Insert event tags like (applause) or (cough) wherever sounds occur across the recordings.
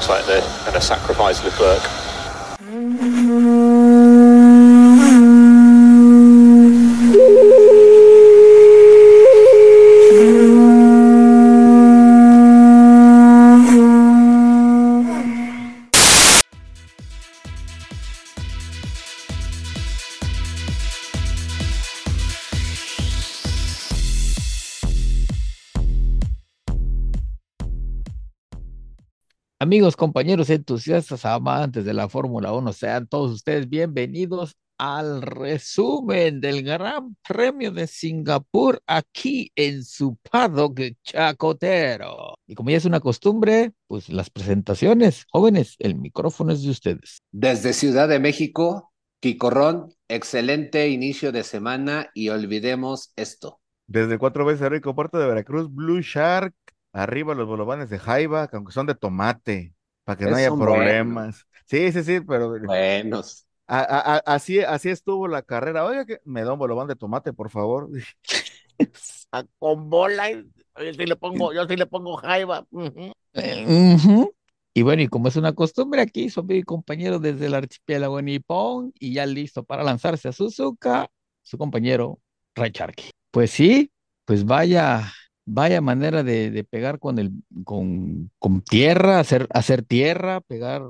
looks like they're going to sacrifice Leclerc. Amigos, compañeros entusiastas, amantes de la Fórmula 1, sean todos ustedes bienvenidos al resumen del Gran Premio de Singapur aquí en su paddock chacotero. Y como ya es una costumbre, pues las presentaciones. Jóvenes, el micrófono es de ustedes. Desde Ciudad de México, Quicorrón, excelente inicio de semana y olvidemos esto. Desde cuatro veces Rico Puerto de Veracruz, Blue Shark, arriba los bolovanes de Jaiba, que aunque son de tomate, para que no haya Son problemas. Sí, sí, sí, pero Buenos. a- a- a- así, así estuvo la carrera. Oiga, que me da un bolobán de tomate, por favor. (laughs) Ah, Con bola, yo sí le pongo, yo sí le pongo jaiba. ujú. Eh, ujú. Y bueno, y como es una costumbre aquí, su amigo y compañero desde el archipiélago nipón y ya listo para lanzarse a Suzuka, su compañero Ray Sharkey. Pues sí, pues vaya, vaya manera de, de pegar con el, con, con tierra, hacer, hacer tierra, pegar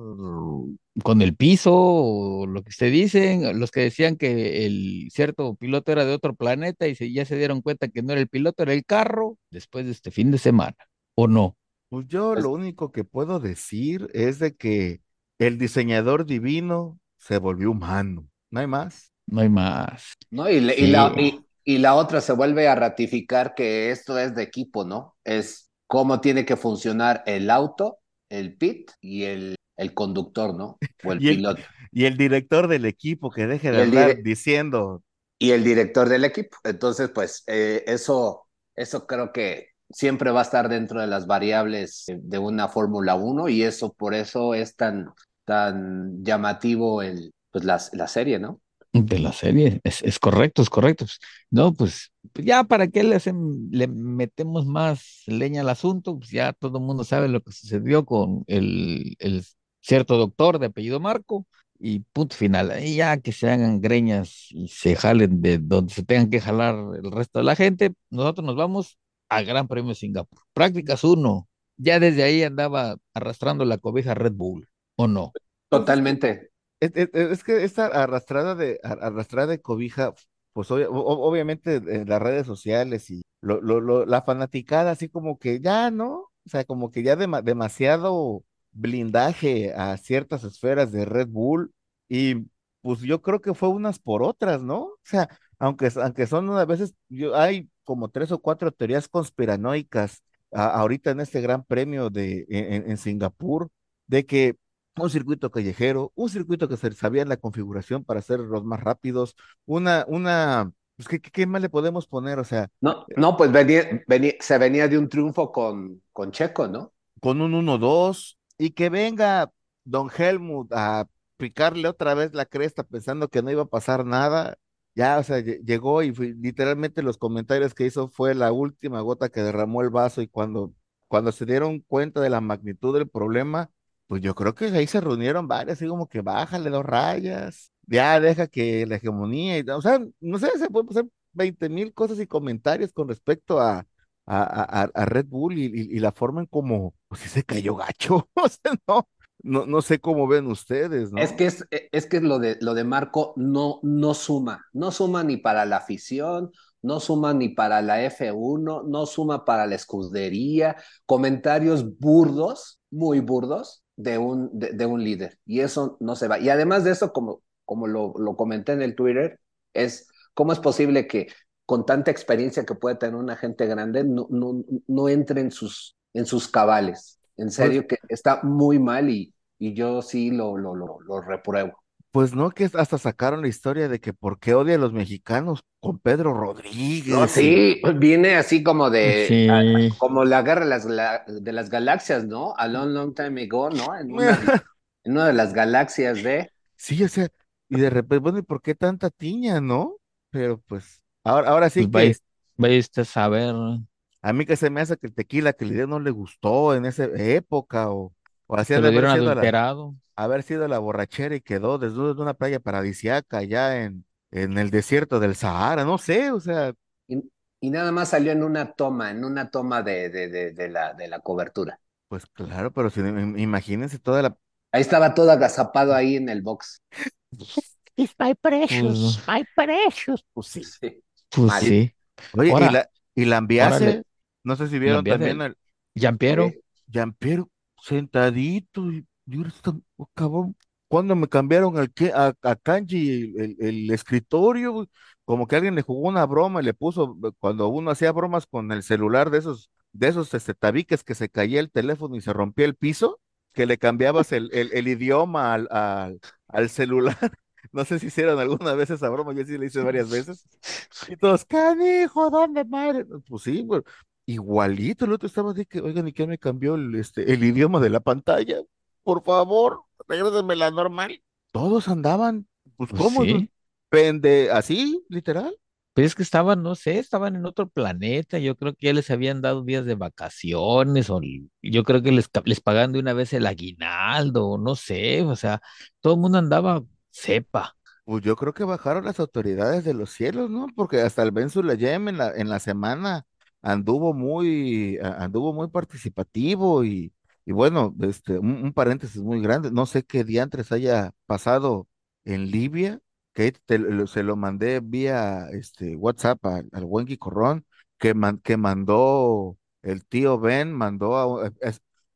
con el piso, o lo que ustedes dicen, los que decían que el cierto piloto era de otro planeta y se, ya se dieron cuenta que no era el piloto, era el carro, después de este fin de semana, ¿o no? Pues yo Pues- lo único que puedo decir es de que el diseñador divino se volvió humano. No hay más. No hay más. ¿no? Y, le- y Sí. la, y, y la otra se vuelve a ratificar que esto es de equipo, ¿no? Es cómo tiene que funcionar el auto, el pit y el, el conductor, ¿no? (laughs) O el Y el- piloto. Y el director del equipo que deje de hablar diciendo, Y el director del equipo. Entonces, pues eh, eso, eso creo que siempre va a estar dentro de las variables de una Fórmula 1 y eso por eso es tan, tan llamativo el, pues la, la serie, ¿no? De la serie, es, es correcto, es correcto. Pues, No, pues pues ya para qué le, hacen- le metemos más leña al asunto, pues ya todo el mundo sabe lo que sucedió con el, el cierto doctor de apellido Marco y punto final. Ahí ya que se hagan greñas y se jalen de donde se tengan que jalar el resto de la gente, nosotros nos vamos al Gran Premio Singapur. Prácticas uno, ya desde ahí andaba arrastrando la cobija Red Bull, ¿o no? Totalmente. Es, que esta arrastrada de, ar- arrastrada de cobija, pues obviamente en las redes sociales y la fanaticada, así como que ya, ¿no? O sea, como que ya dema- demasiado blindaje a ciertas esferas de Red Bull y pues yo creo que fue unas por otras, ¿no? O sea, aunque, aunque son unas veces, yo, hay como tres o cuatro teorías conspiranoicas ahorita en este gran premio de, en Singapur, de que un circuito callejero, un circuito que se sabía la configuración para hacer los más rápidos, una, una, pues, ¿qué, más le podemos poner? O sea, No, no, pues venía, venía- se venía de un triunfo con, con Checo, ¿no? con un 1-2 y que venga Don Helmut a picarle otra vez la cresta pensando que no iba a pasar nada. Ya, o sea, lle- llegó y fue- literalmente los comentarios que hizo fue la última gota que derramó el vaso y cuando, cuando se dieron cuenta de la magnitud del problema, pues yo creo que ahí se reunieron varias, así como que bájale dos rayas, ya deja que la hegemonía, y, o sea, no sé, se pueden hacer 20 mil cosas y comentarios con respecto a, a, a, a- Red Bull y, la forma en cómo, pues se cayó gacho, (laughs) o sea, no, no, no sé cómo ven ustedes, ¿no? Es que es, es que lo de lo de Marco no, no suma, no suma ni para la afición, no suma ni para la F1, no suma para la escudería, comentarios burdos, muy burdos, de un, de, de un líder. Y eso no se va. Y además de eso, como, como lo, lo comenté en el Twitter, es cómo es posible que con tanta experiencia que puede tener una gente grande, no, no, no entre en sus, en sus cabales. En serio, que está muy mal y, y yo sí lo, lo, lo, lo repruebo. Pues no, que hasta sacaron la historia de que por qué odia a los mexicanos con Pedro Rodríguez. No, y- sí, viene así como de, Sí. a- como la guerra de las, gala- de las galaxias, ¿no? A long, long time ago, ¿no? En una, (laughs) en una de las galaxias de... Sí, o sea, y de repente, bueno, ¿y por qué tanta tiña, no? Pero pues, ahora, ahora sí Pues que vaya usted a saber. a mí que se me hace que el tequila que le dio no le gustó en esa época, o, O así Se lo de haber dieron sido la, adulterado. haber sido la borrachera y quedó desnudo en una playa paradisiaca allá en, en el desierto del Sahara, no sé, o sea, Y, y nada más salió en una toma, en una toma de, de, de, de la, de la cobertura. pues claro, pero si, imagínense toda la... Ahí estaba todo agazapado ahí en el box. (laughs) It's my precious, my precious. Pues sí. Sí. Pues Mal. sí. Oye, Ahora- y la, y Lambiase, órale. no sé si vieron Lambiase, también al Giampiero. Eh, Jean-Pierre sentadito y, y ahora está- oh, cabrón, cuando me cambiaron al que, a, a Kanji el, el- escritorio, como que alguien le jugó una broma y le puso, eh, cuando uno hacía bromas con el celular de esos, de esos este, tabiques que se caía el teléfono y se rompía el piso, que le cambiabas el, el, idioma al, al, celular. (laughs) No sé si hicieron alguna vez esa broma, yo sí la hice varias veces. Y todos, canijo, ¿dónde madre? Pues sí, güey. Igualito, el otro estaba así que, oigan, ¿y qué me cambió el, este, el idioma de la pantalla? Por favor, regrésenme la normal. Todos andaban, pues, Pues ¿cómo? sí. Pende, así, literal. Pero es que estaban, no sé, estaban en otro planeta. Yo creo que ya les habían dado días de vacaciones, o yo creo que les, les pagaban de una vez el aguinaldo, no sé, o sea, todo el mundo andaba sepa. Pues yo creo que bajaron las autoridades de los cielos, ¿no? Porque hasta el Ben Sulayem en la, en la semana anduvo muy, anduvo muy participativo y, y bueno, este, un, un paréntesis muy grande, no sé qué diantres haya pasado en Libia, que se lo mandé vía este WhatsApp al, al buen Corrón, que, man- que mandó el tío Ben, mandó a,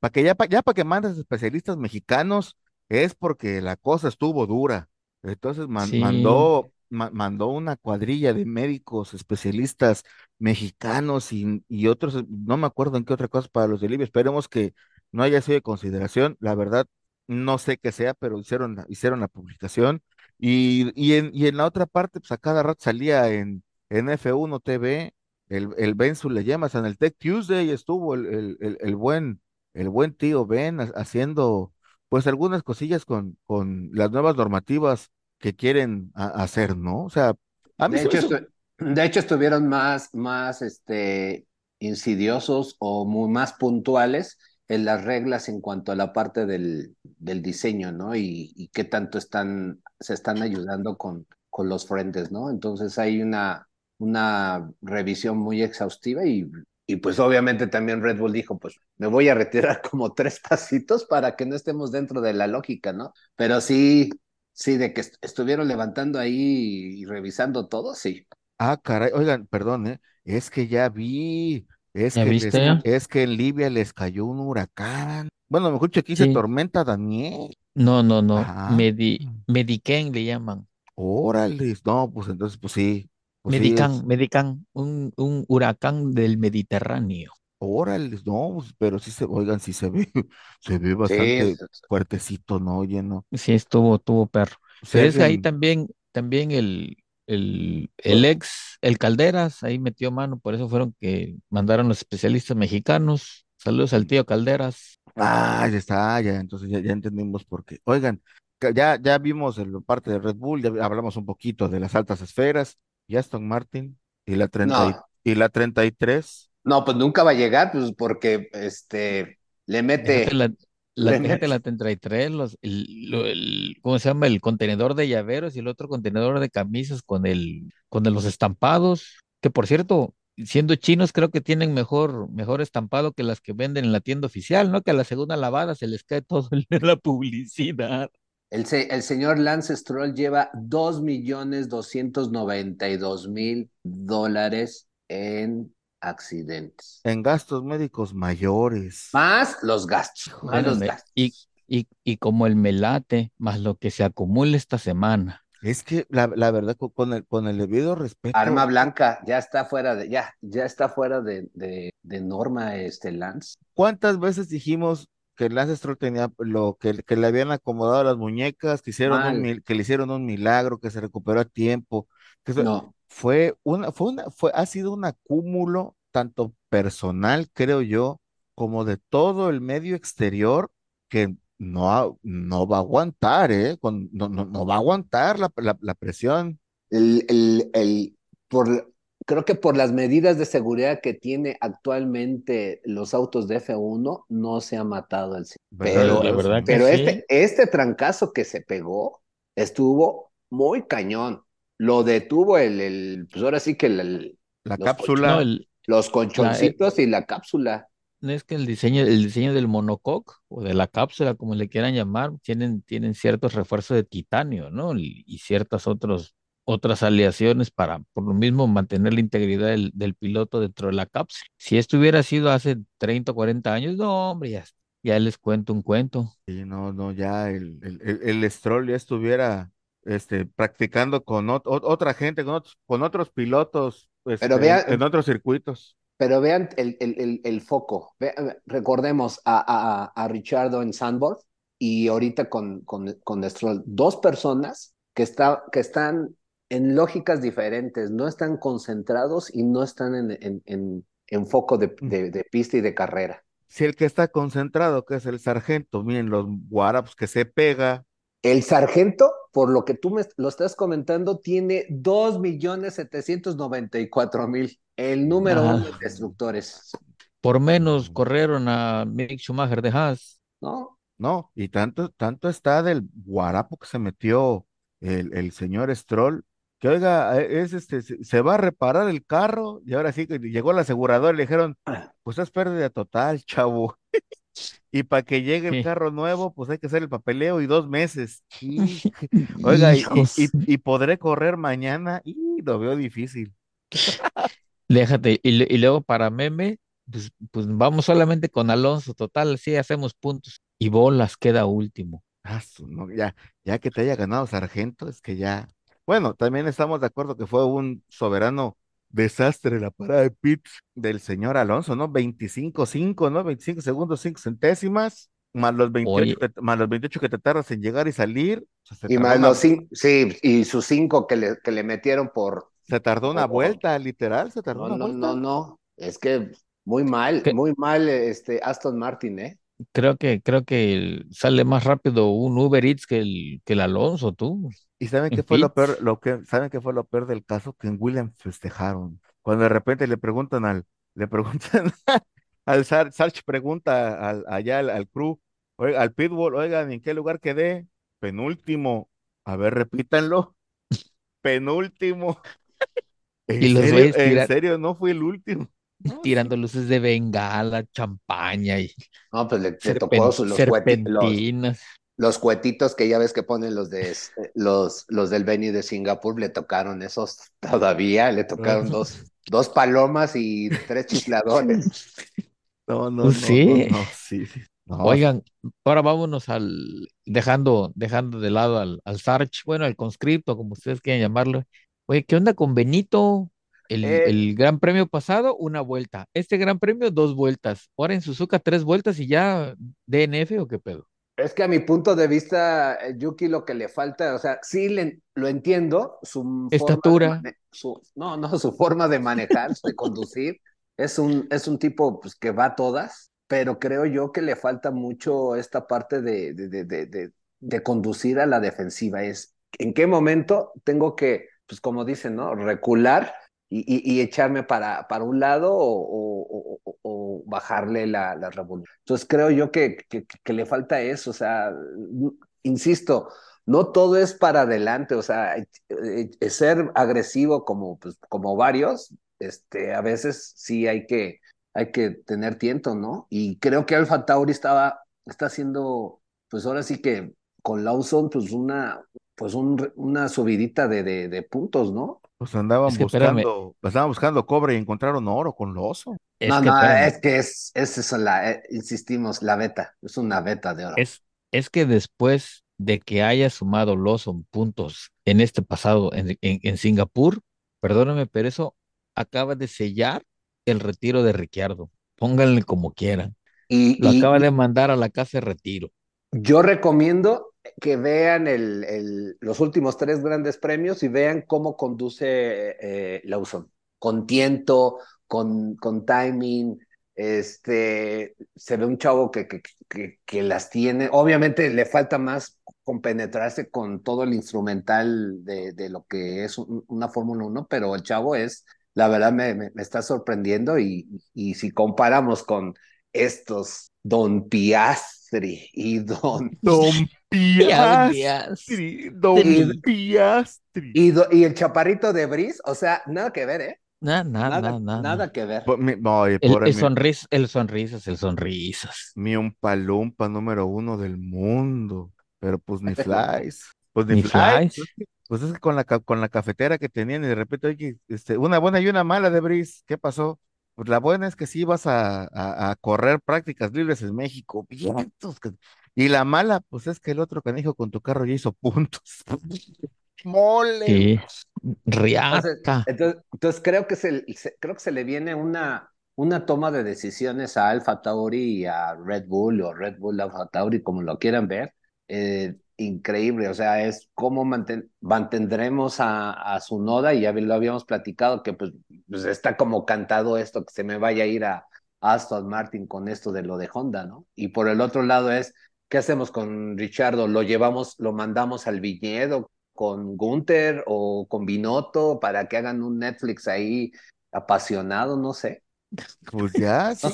para que ya, ya para que mandes especialistas mexicanos, es porque la cosa estuvo dura. Entonces man- Sí, mandó, ma- mandó una cuadrilla de médicos especialistas mexicanos y, y otros, no me acuerdo en qué otra cosa para los de Libia. Esperemos que no haya sido de consideración. La verdad, no sé qué sea, pero hicieron la, hicieron la publicación. Y, y, en, y en la otra parte, pues a cada rato salía en, en F1 TV, el, el Ben llamas en el Tech Tuesday estuvo el, el, el, el buen, el buen tío Ben ha- haciendo pues algunas cosillas con, con las nuevas normativas que quieren hacer, ¿no? O sea, a mí De se hecho, hizo- estu- de hecho, estuvieron más, más este, insidiosos o muy más puntuales en las reglas en cuanto a la parte del, del diseño, ¿no? Y, y qué tanto están, se están ayudando con, con los frentes, ¿no? Entonces hay una, una revisión muy exhaustiva y, y pues obviamente también Red Bull dijo, pues me voy a retirar (laughs) como tres pasitos para que no estemos dentro de la lógica, ¿no? Pero sí, sí, de que est- estuvieron levantando ahí y revisando todo, sí. Ah, caray, oigan, perdón, ¿eh? Es que ya vi, es ¿ya que les- es que en Libia les cayó un huracán. Bueno, mejor dicho, aquí Sí. tormenta Daniel. No, no, no. Ah, Medi, Medican le llaman. órale, no, pues entonces, pues sí, pues sí, Medican, es, Medican, un, un huracán del Mediterráneo. Órale, no, pues, pero sí se, oigan, sí se ve, (laughs) se ve Sí, bastante fuertecito, ¿no? Oye, no. Sí, estuvo, tuvo perro. Pero es que ahí también, también el, el, el ex, el Calderas, ahí metió mano, por eso fueron que mandaron los especialistas mexicanos. Saludos al tío Calderas. ah, ya está, ya, entonces ya, ya entendimos por qué. Oigan, ca- ya, ya vimos el- parte de Red Bull, ya hablamos un poquito de las altas esferas, y Aston Martin, y la 30 y, no, y la 33. No, pues nunca va a llegar, pues porque este le mete, la, la, le (laughs) déjate la mete, 33, los, el, el- ¿cómo se llama? El contenedor de llaveros y el otro contenedor de camisas con el, con los estampados, que por cierto, siendo chinos, creo que tienen mejor, mejor estampado que las que venden en la tienda oficial, ¿no? Que a la segunda lavada se les cae todo en la publicidad. el, se- el señor Lance Stroll lleva dos millones doscientos noventa y dos mil dólares en accidentes. En gastos médicos mayores. Más los gastos, más Bueno, los me- gastos. y, y, y como el melate, más lo que se acumula esta semana. Es que la, la verdad, co- con el, con el debido respeto, Arma blanca, ya está fuera de, ya, ya está fuera de, de, de norma este Lance. ¿cuántas veces dijimos que Lance Stroll tenía lo que, que le habían acomodado las muñecas, que hicieron Mal. que le hicieron un milagro, que se recuperó a tiempo? Que No, fue una, fue una, fue, ha sido un acúmulo tanto personal, creo yo, como de todo el medio exterior que no, no va a aguantar, ¿eh? Con- no, no, no va a aguantar la, la, la presión. el, el, el, por, creo que por las medidas de seguridad que tiene actualmente los autos de F1, no se ha matado el Pero, la verdad pero este, este trancazo que se pegó estuvo muy cañón. Lo detuvo el, el pues ahora sí que el, la cápsula, los conchoncitos y la cápsula. No es que el diseño, el diseño del monocoque o de la cápsula, como le quieran llamar, tienen, tienen ciertos refuerzos de titanio, ¿no? Y, y ciertas otros otras aleaciones para, por lo mismo, mantener la integridad del, del, piloto dentro de la cápsula. Si esto hubiera sido hace 30 o 40 años, no, hombre, ya, ya les cuento un cuento. Sí, no, no, ya el, el, el, Stroll ya estuviera este, practicando con otra gente, con otros, con otros pilotos este, pero vean, en, otros circuitos. Pero vean el, el, el foco. recordemos a, a, a Richardo en Sandboard y ahorita con, con, con Stroll, dos personas que, está, que están en lógicas diferentes, no están concentrados y no están en, en, en, foco de, mm. de, de, pista y de carrera. Si el que está concentrado, que es el sargento, miren los guaraps que se pega. El sargento, por lo que tú me lo estás comentando, tiene 2.794.000, el número uno de destructores. Por menos corrieron a Mick Schumacher de Haas. No. No, y tanto, tanto está del guarapo que se metió el, el señor Stroll que oiga, eh, es este, se va a reparar el carro y ahora sí que llegó el asegurador y le dijeron, ah. pues es pérdida total, chavo. (laughs) y para que llegue el carro nuevo, pues hay que hacer el papeleo y dos meses. (laughs) Oiga, y, podré correr mañana y lo veo difícil. Déjate, y, luego para meme, pues, pues, vamos solamente con Alonso, total, sí hacemos puntos y bolas queda último. Ah, no, ya, ya que te haya ganado Sargento, es que ya, bueno, también estamos de acuerdo que fue un soberano desastre la parada de pits del señor Alonso, ¿no? 25-5, ¿no? 25 segundos, 5 centésimas, más los 28, que, más los 28 que te tardas en llegar y salir. y más los cinco, sí, y sus 5 que le, que le metieron por... Se tardó una vuelta, literal, se tardó no, una no, vuelta. No, no, es que muy mal, muy mal este Aston Martin, ¿eh? Creo que, creo que sale más rápido un Uber Eats que el, que el Alonso, tú. ¿Y saben qué fue lo peor? Lo que, ¿saben qué fue lo peor del caso? Que en Williams festejaron. Cuando de repente le preguntan al, le preguntan (laughs) al Sarch pregunta al, allá al, al crew, al Pitbull, oigan, ¿en qué lugar quedé? Penúltimo. A ver, repítanlo. (laughs) Penúltimo. ¿En, y los serio, ¿En serio? No fue el último. Tirando luces de bengala, champaña y. No, pues le, tocó los, serpentinas los cuetitos que ya ves que ponen los de los, los del Beni de Singapur, le tocaron esos todavía, le tocaron dos, (laughs) dos palomas y tres chifladores. (laughs) No, no, pues sí. No, sí, Oigan, ahora vámonos al, dejando, dejando de lado al, al Sarch, bueno, al conscripto, como ustedes quieran llamarlo. Oye, ¿qué onda con Benito? El, eh. el, gran premio pasado, una vuelta. Este gran premio, dos vueltas. Ahora en Suzuka, tres vueltas y ya DNF o qué pedo. Es que a mi punto de vista, eh, Yuki, lo que le falta, o sea, sí le, lo entiendo, su estatura, su, no, no, (laughs) su forma de manejar, de conducir, es un, es un tipo pues, que va a todas, pero creo yo que le falta mucho esta parte de, de, de, de, de conducir a la defensiva. Es en qué momento tengo que, pues como dicen, ¿no? Recular y, echarme para, para un lado o, bajarle la, la, revolución. Entonces creo yo que, que, le falta eso, o sea, insisto, no todo es para adelante, o sea, eh, eh, ser agresivo como, pues, como varios, este, a veces sí hay que, hay que tener tiento, ¿no? Y creo que Alfa Tauri estaba, está haciendo, pues ahora sí que con Lawson, pues una, pues un, una subidita de, de puntos, ¿no? Pues andaban buscando, estaban buscando cobre y encontraron oro con loso. no, no, es que es, es eso, la, eh, insistimos, la beta, es una beta de oro. Es, es que después de que haya sumado Lawson puntos en este pasado en, en, Singapur, perdóname, pero eso acaba de sellar el retiro de Ricciardo. Pónganle como quieran. Y, Lo acaba de mandar a la casa de retiro. Yo recomiendo que vean los últimos tres grandes premios y vean cómo conduce eh, Lawson, con tiento, con, timing, este, se ve un chavo que, que, que, las tiene, obviamente le falta más compenetrarse con todo el instrumental de, de lo que es una Fórmula 1, pero el chavo es, la verdad me, me, está sorprendiendo y, y si comparamos con estos Don Piastri y Don... (laughs) Don Piastri, Don Piastri. Y, y, el chaparrito de Bris, o sea, nada que ver, ¿eh? Nada, nada, nada, nada, nada que ver. el, el, sonris, el sonrisas, el sonrisas. Mi un palumpa número uno del mundo. Pero pues ni (laughs) flies. Pues ni, flies. Pues es que con la, con la cafetera que tenían y de repente, oye, este, una buena y una mala de Bris, ¿qué pasó? Pues la buena es que sí vas a, a, correr prácticas libres en México. Y la mala, pues es que el otro canijo con tu carro ya hizo puntos. (laughs) Mole. Sí. Riata. Entonces, entonces, creo que se, creo que se le viene una, una toma de decisiones a Alfa Tauri y a Red Bull o Red Bull Alfa Tauri, como lo quieran ver, eh, increíble, o sea, es cómo mantendremos a, a su noda y ya lo habíamos platicado que pues, pues, está como cantado esto, que se me vaya a ir a, Aston Martin con esto de lo de Honda, ¿no? Y por el otro lado es, ¿qué hacemos con Richardo? ¿Lo llevamos, lo mandamos al viñedo con Gunther o con Binotto para que hagan un Netflix ahí apasionado? No sé. Pues ya, sí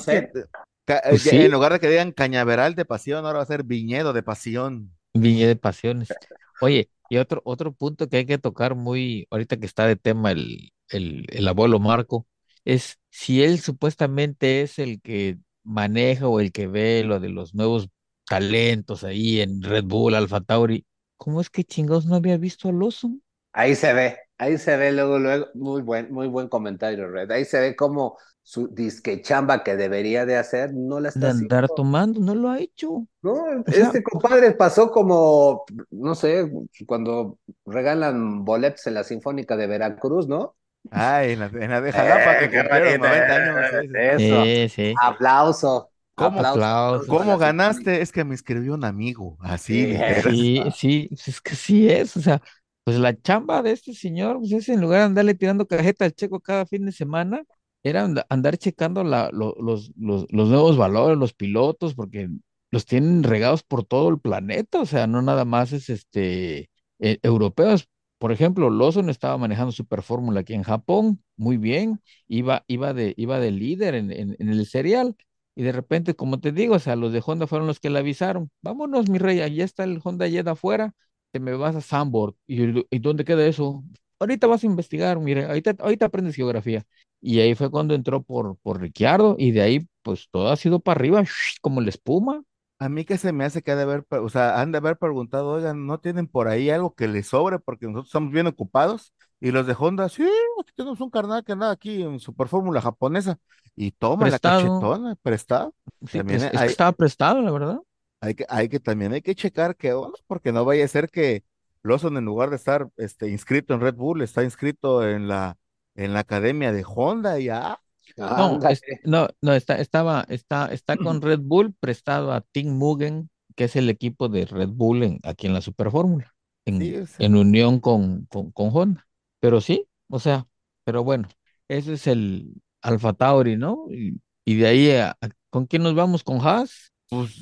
pues En lugar de que digan cañaveral de pasión, ahora va a ser viñedo de pasión. Viñedo de pasiones. Oye, y otro, otro punto que hay que tocar muy, ahorita que está de tema el, el, el abuelo Marco, es si él supuestamente es el que maneja o el que ve lo de los nuevos talentos ahí en Red Bull, Alfa Tauri, ¿cómo es que chingados no había visto a Lawson? Ahí se ve, ahí se ve luego, luego, muy buen, muy buen comentario, Red. Ahí se ve como su disque chamba que debería de hacer, no la está de andar tomando, no lo ha hecho. No, este compadre pasó como, no sé, cuando regalan boletos en la Sinfónica de Veracruz, ¿no? Ay, en la, en la de Jalapa, que cumplieron 90 años. Eso. Sí, sí. Aplauso. ¿Cómo, aplauso, ¿Cómo ganaste? Es que me escribió un amigo, así. Sí, sí, es que sí es, o sea, pues la chamba de este señor, pues es en lugar de andarle tirando cajeta al checo cada fin de semana, era andar checando la, los, los, los, nuevos valores, los pilotos, porque los tienen regados por todo el planeta, o sea, no nada más es este eh, europeos. Por ejemplo, Lawson estaba manejando Super Fórmula aquí en Japón, muy bien, iba, iba, de, iba de líder en, en, el serial, y de repente, como te digo, o sea, los de Honda fueron los que le avisaron, vámonos, mi rey, ahí está el Honda Jet afuera, te me vas a Sandborg. ¿Y, ¿Y dónde queda eso? Ahorita vas a investigar, mire, ahorita, ahorita aprendes geografía. Y ahí fue cuando entró por, por Ricciardo y de ahí pues todo ha sido para arriba, (laughs) como la espuma. A mí que se me hace que ha de haber, o sea, han de haber preguntado, oigan, ¿no tienen por ahí algo que les sobre? Porque nosotros estamos bien ocupados. Y los de Honda, sí, tenemos un carnal que anda aquí en Super Fórmula japonesa. Y toma la cachetona, prestado. Sí, también estaba prestado, la verdad. Hay que, hay que, también hay que checar qué onda, porque no vaya a ser que Lawson en lugar de estar este, inscrito en Red Bull, está inscrito en la en la academia de Honda ya. No, no, no, está, estaba, está, está con (clears throat) Red Bull prestado a Tim Mugen, que es el equipo de Red Bull en, aquí en la Super Fórmula, en, en, unión con, con, con, Honda. Pero sí, o sea, pero bueno, ese es el Alfa Tauri, ¿no? Y, y de ahí, ¿con quién nos vamos? ¿Con Haas? Pues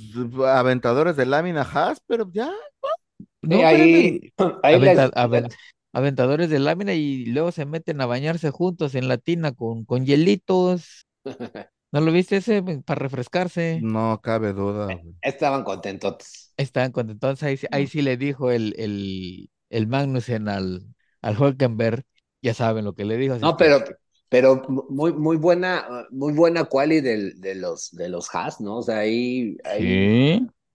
aventadores de lámina Haas, pero ya. No, ahí, ahí aventadores de lámina y luego se meten a bañarse juntos en la tina con, con hielitos. (laughs) ¿No lo viste ese para refrescarse? No cabe duda. Eh, estaban contentos. Estaban contentos. Ahí, ahí sí le dijo el, el, el Magnussen al, al Hulkenberg. Ya saben lo que le dijo. No, pero, pero muy, muy buena, muy buena quali de, de los de los Haas, ¿no? O sea, ahí, ahí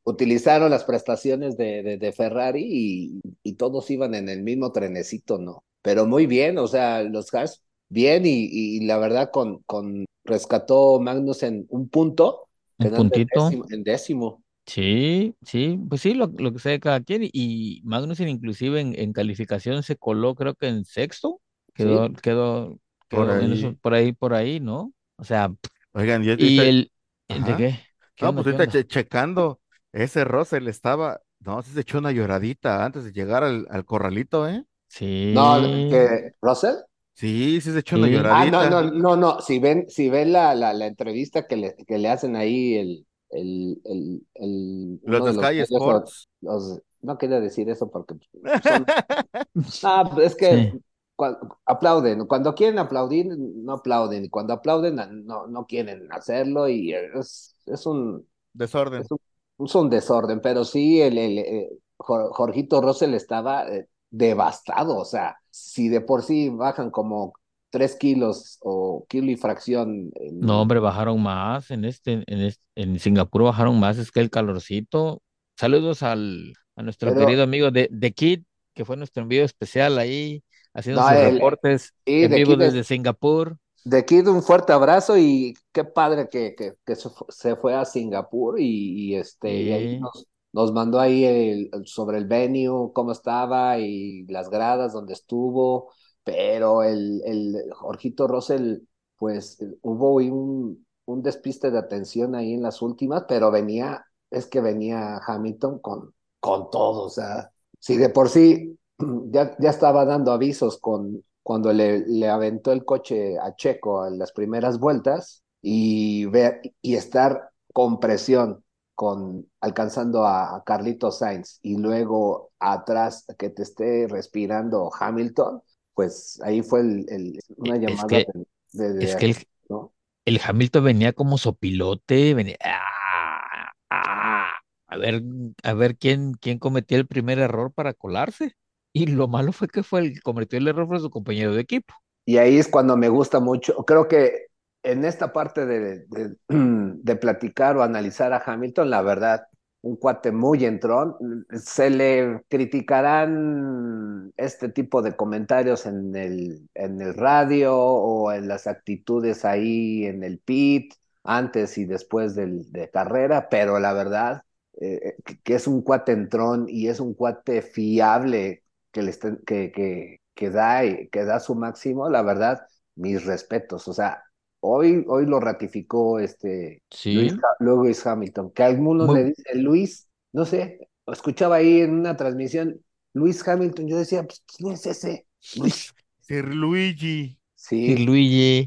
utilizaron las prestaciones de, de, Ferrari y, todos iban en el mismo trenecito, ¿no? Pero muy bien, o sea, los Haas bien y, la verdad con, con rescató Magnus en un punto. Un puntito. En décimo, Sí, sí, pues sí, lo, lo que sea de cada quien. Y Magnussen inclusive en, calificación se coló creo que en sexto. Quedó, quedó, por, ahí. por ahí, por ahí, ¿no? O sea, Oigan, y, el, ¿de qué? no, pues ahorita checando ese Russell estaba, no, se echó una lloradita antes de llegar al, al corralito, ¿eh? Sí. No, que ¿Russell? Sí, sí se echó una lloradita. Ah, no, no, no, no. Si ven, si ven la, la, la entrevista que le, que le hacen ahí el, el, el, el los de Sky Sports. Los, no quería decir eso porque (laughs) son... ah, es que aplauden. Cuando quieren aplaudir, no aplauden. Y cuando aplauden, no, no quieren hacerlo. Y es, es un desorden. Es un, desorden, pero sí, el, el, eh, Jorgito Russell estaba eh, devastado. O sea, si de por sí bajan como tres kilos o kilo y fracción. No, hombre, bajaron más en este, en este, en Singapur bajaron más, es que el calorcito. Saludos al, a nuestro querido amigo de, de Kid, que fue nuestro envío especial ahí, haciendo sus reportes en vivo desde Singapur. De Kid un fuerte abrazo y qué padre que, que, que se fue a Singapur y, este y ahí nos, nos mandó ahí el, sobre el venue, cómo estaba y las gradas donde estuvo. Pero el, el Jorgito Russell, pues hubo un, un despiste de atención ahí en las últimas, pero venía, es que venía Hamilton con, con todo, o sea, si de por sí (clears throat) ya, ya estaba dando avisos con cuando le, le aventó el coche a Checo en las primeras vueltas y, ver, y estar con presión, con alcanzando a, a Carlito Sainz y luego atrás que te esté respirando Hamilton, pues ahí fue el, una llamada es que, de, es que el, el, Hamilton venía como sopilote, venía ah, ah, a ver, a ver quién, quién cometió el primer error para colarse. Y lo malo fue que fue el cometió el error fue su compañero de equipo. Y ahí es cuando me gusta mucho, creo que en esta parte de, (clears throat) de, platicar o analizar a Hamilton, la verdad, un cuate muy entrón. Se le criticarán este tipo de comentarios en el, en el radio o en las actitudes ahí en el pit, antes y después del, de carrera, pero la verdad eh, que es un cuate entrón y es un cuate fiable que, le que, que, que, da, que da su máximo, la verdad, mis respetos. O sea, Hoy, hoy lo ratificó este Luis, Hamilton, que algunos le dicen Luis, no sé, escuchaba ahí en una transmisión, Luis Hamilton, yo decía, pues, ¿quién es ese? Luis. Sir Luigi. Sí. Sir Luigi.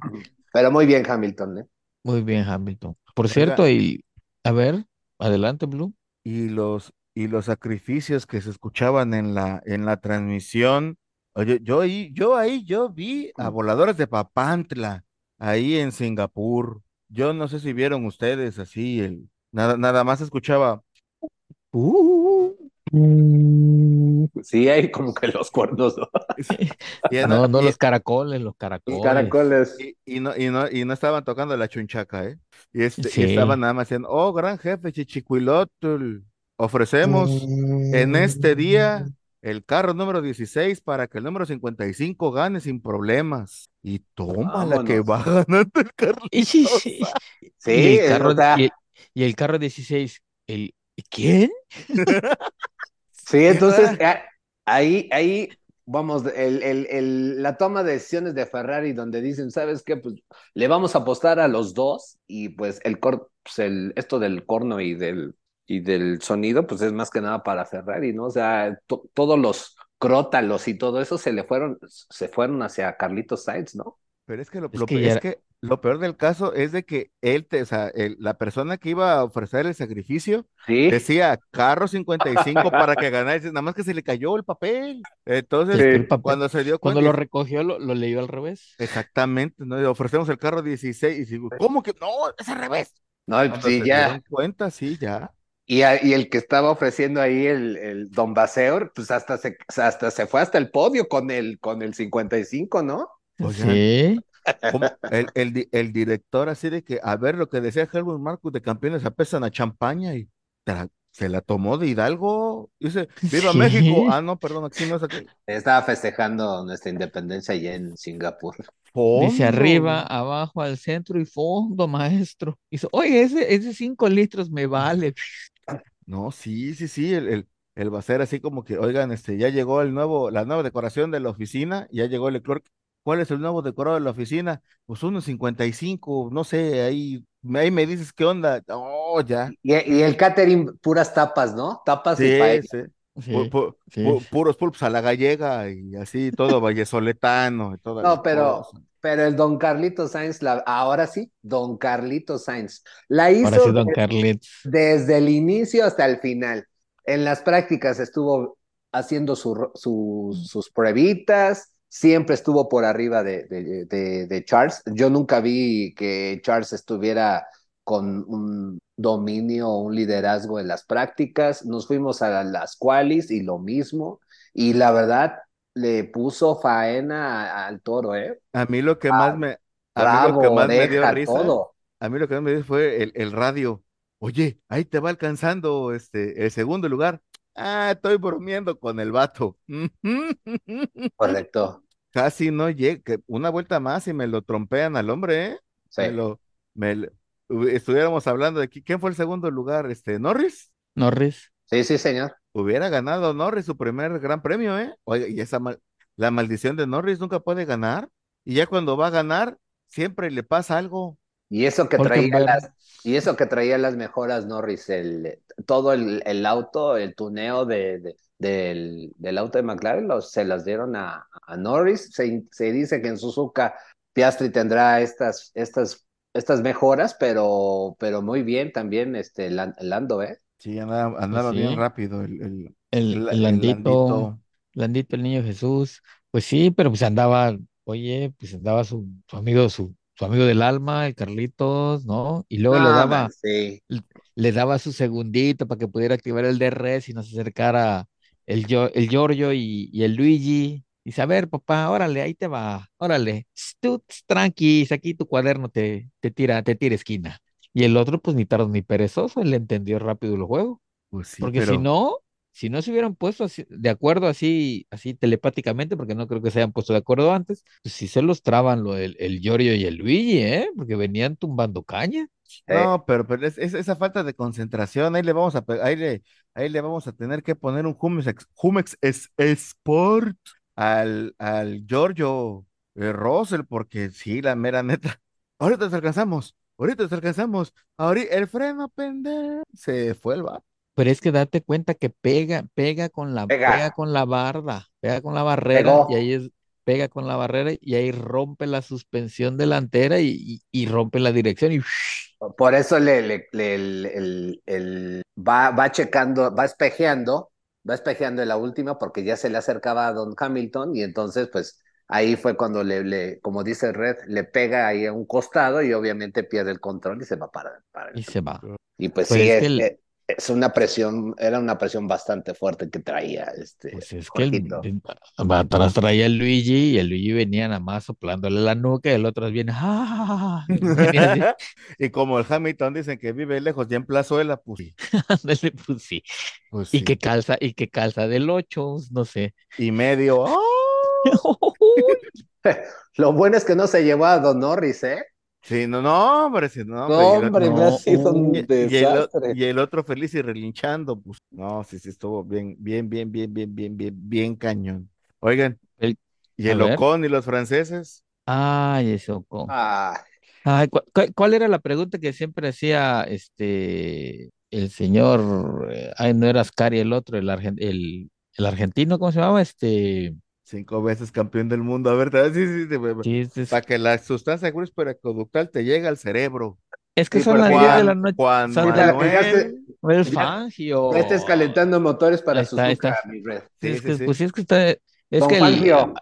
Pero muy bien Hamilton, ¿eh? Muy bien Hamilton. Por cierto, y a ver, adelante, Blue. Y los, y los sacrificios que se escuchaban en la, en la transmisión. Oye, yo ahí, yo ahí, yo vi a voladores de Papantla ahí en Singapur. Yo no sé si vieron ustedes así, el, nada, nada más escuchaba. Uh, sí, hay como que los cuernos. ¿no? (laughs) no, los caracoles, los caracoles. caracoles. Y, no, y, no, y no estaban tocando la chunchaca, ¿eh? Y, este, estaban nada más diciendo, oh, gran jefe, chichicuilotl, ofrecemos en este día el carro número 16 para que el número 55 gane sin problemas. Y toma la que va ganando el carro. (laughs) Sí, y el carro, y, el carro 16, el ¿quién? (laughs) sí, (laughs) entonces ahí, ahí vamos, el, el, el, la toma de decisiones de Ferrari donde dicen, ¿sabes qué? Pues le vamos a apostar a los dos y pues el, pues, el esto del corno y del y del sonido, pues es más que nada para Ferrari, ¿no? O sea, todos los crótalos y todo eso se le fueron, se fueron hacia Carlitos Sainz, ¿no? Pero es que lo, que, lo peor del caso es de que él, te, o sea, la persona que iba a ofrecer el sacrificio decía carro 55 para que ganara, nada más que se le cayó el papel. Entonces, cuando se dio cuando lo recogió, lo, leyó al revés. Exactamente, ¿no? ofrecemos el carro 16 y digo, ¿cómo que no? Es al revés. No, sí, ya. cuenta, sí, ya. Y, y, el que estaba ofreciendo ahí el, el Don Baseor, pues hasta se, hasta se fue hasta el podio con el, con el 55, ¿no? sí. El, el, el, director así de que, a ver, lo que decía Helmut Marcos de campeones apesan a champaña y se la tomó de Hidalgo. Dice, ¡Viva México! Ah, no, perdón, aquí no es aquí. Estaba festejando nuestra independencia allá en Singapur. Dice arriba, abajo, al centro y fondo, maestro. Dice, oye, ese, ese cinco litros me vale. No, sí, sí, sí, el, el, el va a ser así como que, oigan, este, ya llegó el nuevo, la nueva decoración de la oficina, ya llegó el clerk. ¿Cuál es el nuevo decorado de la oficina? Pues unos 55, no sé, ahí, ahí me dices qué onda. Oh, ya. Y, el catering, puras tapas, ¿no? Tapas y Sí, puros pulpos a la gallega y así, todo (laughs) vallesoletano y todo. No, pero, pero el Don Carlito Sainz, la, ahora sí, Don Carlito Sainz, la hizo Don desde el inicio hasta el final. En las prácticas estuvo haciendo sus pruebitas, siempre estuvo por arriba de, de, de, Charles. Yo nunca vi que Charles estuviera con un dominio, un liderazgo en las prácticas. Nos fuimos a las qualis y lo mismo. Y la verdad, le puso faena al toro, ¿eh? A mí lo que más me, a mí lo que más me dio risa, a mí lo que más me dio fue el, el radio. Oye, ahí te va alcanzando este el segundo lugar. Ah, estoy bromeando con el vato. (laughs) Correcto. Casi no llega, una vuelta más y me lo trompean al hombre, ¿eh? Sí. Me lo, me estuviéramos hablando de quién fue el segundo lugar, este, Norris. Norris. Sí, sí, señor. Hubiera ganado Norris su primer gran premio, ¿eh? Oye, y esa la maldición de Norris nunca puede ganar. Y ya cuando va a ganar, siempre le pasa algo. Y eso que traía las, y eso que traía las mejoras Norris, el, todo el, el auto, el tuneo de, del, del, auto de McLaren, los, se las dieron a, a Norris. Se, se, dice que en Suzuka Piastri tendrá estas, estas, estas mejoras, pero, pero muy bien también este Lando, ¿eh? Sí, andaba, andaba pues bien rápido el, el, el, el Landito, Landito, el niño Jesús. Pues sí, pero pues andaba, oye, pues andaba su, su amigo, su su amigo del alma, el Carlitos, ¿no? Y luego le daba, le, daba su segundito para que pudiera activar el DRS y no se acercara el, el Giorgio y, el Luigi. Dice, a ver, papá, órale, ahí te va, órale, tú tranqui, aquí tu cuaderno te, te tira, te tira esquina. Y el otro, pues ni tardo ni perezoso, él entendió rápido el juego. Pues sí, Porque si no, si no se hubieran puesto de acuerdo así, así telepáticamente, porque no creo que se hayan puesto de acuerdo antes, pues sí se los traban lo, el, el Giorgio y el Luigi, ¿eh? Porque venían tumbando caña. No, pero, pero es, esa falta de concentración, ahí le vamos a ahí le, ahí le vamos a tener que poner un Humex, Humex Sport al, al Giorgio eh, Russell, porque sí, la mera neta. Ahorita te alcanzamos, ahorita te alcanzamos, ahorita el freno pendejo, se fue el vato. Pero es que date cuenta que pega, pega con la, pega, con la barda, pega con la barrera y ahí es, pega con la barrera y ahí rompe la suspensión delantera y, rompe la dirección y por eso le, le, le, el, va, va checando, va espejeando, va espejeando en la última porque ya se le acercaba a Don Hamilton y entonces pues ahí fue cuando le, le como dice Red, le pega ahí a un costado y obviamente pierde el control y se va para, para y se va. Y pues, pues sí, es, eh, es una presión, era una presión bastante fuerte que traía este. Pues es que el, atrás traía el Luigi y el Luigi venía nada más soplándole la nuca y el otro viene. ¡Ah! (laughs) y como el Hamilton dicen que vive lejos, ya en Plazuela, pues sí. (laughs) pues sí. Pues y que calza, y que calza del 8, no sé. Y medio. (laughs) (laughs) Lo bueno es que no se llevó a Don Norris, ¿eh? Sí, no, no, hombre, sí, no, no hombre, me ha sido un y, desastre. Y el, otro feliz y relinchando, pues, no, sí, sí, estuvo bien, bien, bien, bien, bien, bien, bien, bien cañón. Oigan, el, ¿y el Ocon y los franceses? Ay, ese Ocon. Ay, ¿cuál, era la pregunta que siempre hacía este el señor, eh, ay, no era Ascari el otro, el, el, el argentino, ¿cómo se llamaba? Este Cinco veces campeón del mundo. A ver, sí, sí, sí, para que la sustancia periconductal te llegue al cerebro. Es que son las 10 de la noche. Juan Manuel, el Fangio. Ya estés calentando motores para su mi red. Sí, es que, pues es que está, es Don que Fangio.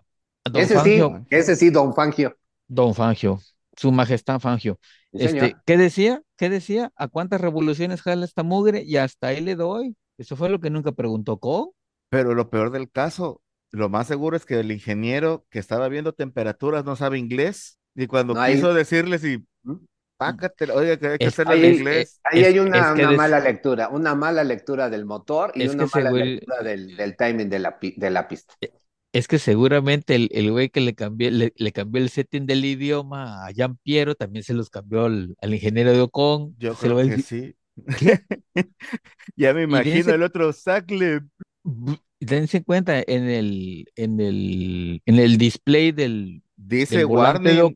ese sí, ese sí, Don Fangio. Don Fangio, su majestad Fangio. Este, ¿qué decía? ¿Qué decía? ¿A cuántas revoluciones jala esta mugre? Y hasta ahí le doy. Eso fue lo que nunca preguntó Co. Pero lo peor del caso, lo más seguro es que el ingeniero que estaba viendo temperaturas no sabe inglés y cuando quiso decirles y ¿Mm? pácate, oye, que hay que hacerlo en inglés. Ahí hay una, mala lectura, una mala lectura del motor y una mala lectura del, timing de la, de la pista. E, es que seguramente el, el güey que le cambió, le, cambió el setting del idioma a Jean Piero también se los cambió al, ingeniero de Ocon. Yo creo que sí. (laughs) ya me imagino el otro Sacle dense cuenta en el, en el, en el display del, dice warning,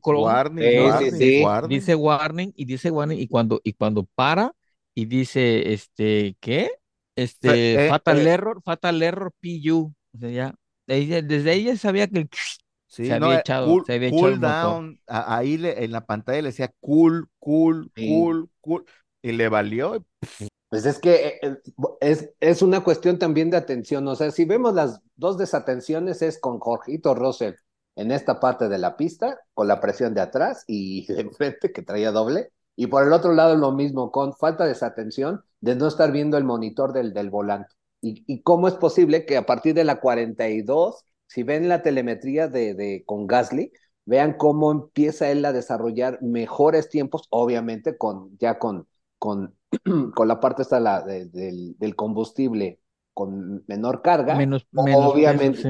dice warning y dice warning y cuando, y cuando para y dice este, ¿qué? Este, eh, fatal eh. error, fatal error PU. O sea, ya, desde ahí ya sabía que se había eh, echado, se había cool down, ahí le, en la pantalla le decía cool, cool, cool, cool, y le valió. Pues es que eh, es, es una cuestión también de atención. O sea, si vemos las dos desatenciones es con Jorgito Russell en esta parte de la pista, con la presión de atrás y (laughs) de enfrente, que traía doble. Y por el otro lado lo mismo, con falta de desatención de no estar viendo el monitor del, del volante. Y, y, cómo es posible que a partir de la 42, si ven la telemetría de, de, con Gasly, vean cómo empieza él a desarrollar mejores tiempos, obviamente con ya con, con, (clears throat) con la parte esta la, de, del, del, combustible con menor carga, menos, menos obviamente. Sí.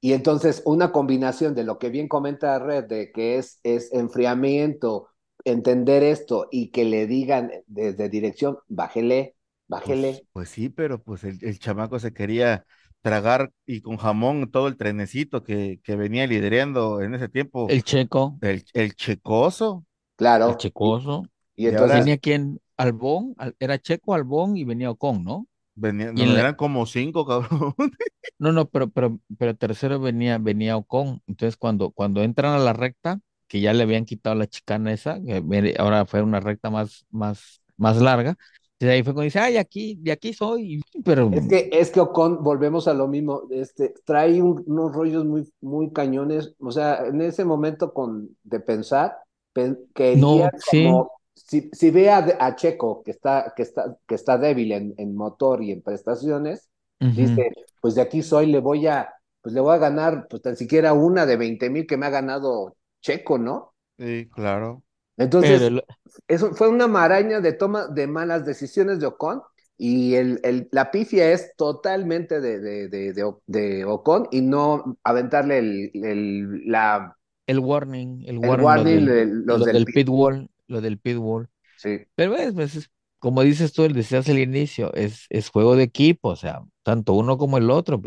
Y entonces una combinación de lo que bien comenta Red, de que es, es enfriamiento, entender esto y que le digan desde dirección, bájele, bájele. Pues, pues sí, pero pues el, el, chamaco se quería tragar y con jamón todo el trenecito que, que venía liderando en ese tiempo. El checo. El, el checoso. Claro. El checoso. Y, y entonces. Venía quien, Albón, era Checo, Albón y venía Ocon, ¿no? Venía, Y no, la- eran como cinco, cabrón. (laughs) No, no, pero, pero, pero tercero venía, venía Ocon. Entonces, cuando, cuando entran a la recta, que ya le habían quitado la chicana esa, que ahora fue una recta más, más, más larga. Y ahí fue cuando dice, ay, aquí, de aquí soy. Pero Es que, es que Ocon, volvemos a lo mismo, este, trae un- unos rollos muy, muy cañones, o sea, en ese momento con, de pensar, pen- quería No, sí. como, si, si ve a, a Checo que está, que está, que está débil en, en motor y en prestaciones, dice, pues de aquí soy, le voy a, pues le voy a ganar, pues tan siquiera una de 20 mil que me ha ganado Checo, ¿no? Sí, claro. Entonces, Pero eso fue una maraña de toma de malas decisiones de Ocon y el, el- la pifia es totalmente de, de, de, de, de Ocon y no aventarle el, el- la, el warning, el el warning, lo warning del, de los lo del pit wall, lo del pit wall. Sí, Pero es, pues, es- como dices tú, decías al inicio, es, es juego de equipo, o sea, tanto uno como el otro.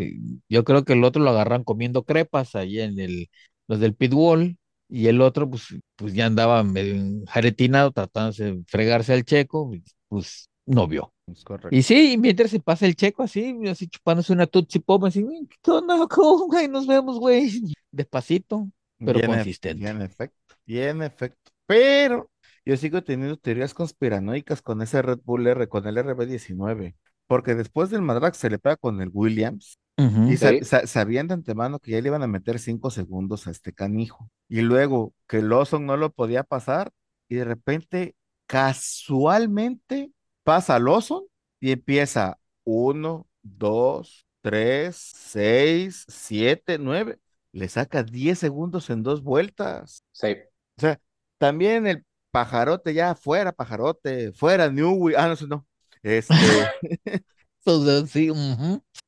Yo creo que el otro lo agarran comiendo crepas ahí en el, los del pit wall, y el otro, pues, pues ya andaba medio enjaretinado, tratando de fregarse al checo, pues no vio. Es correcto. Y sí, mientras se pasa el checo así, así chupándose una Tootsie Pop, así, ¿qué onda, cómo, güey? Nos vemos, güey. (laughs) Despacito, pero Y en e- consistente. Y en efecto, y en efecto. Pero yo sigo teniendo teorías conspiranoicas con ese Red Bull R, con el RB19. Porque después del Madrax se le pega con el Williams y sa- Sí. sa- sabían de antemano que ya le iban a meter cinco segundos a este canijo. Y luego que Lawson no lo podía pasar y de repente, casualmente, pasa Lawson y empieza uno, dos, tres, seis, siete, nueve. Le saca 10 segundos en dos vueltas. sí. O sea, también el pajarote ya fuera, pajarote, fuera, Newey. Ah, no, eso no. Este, (laughs) Entonces, sí.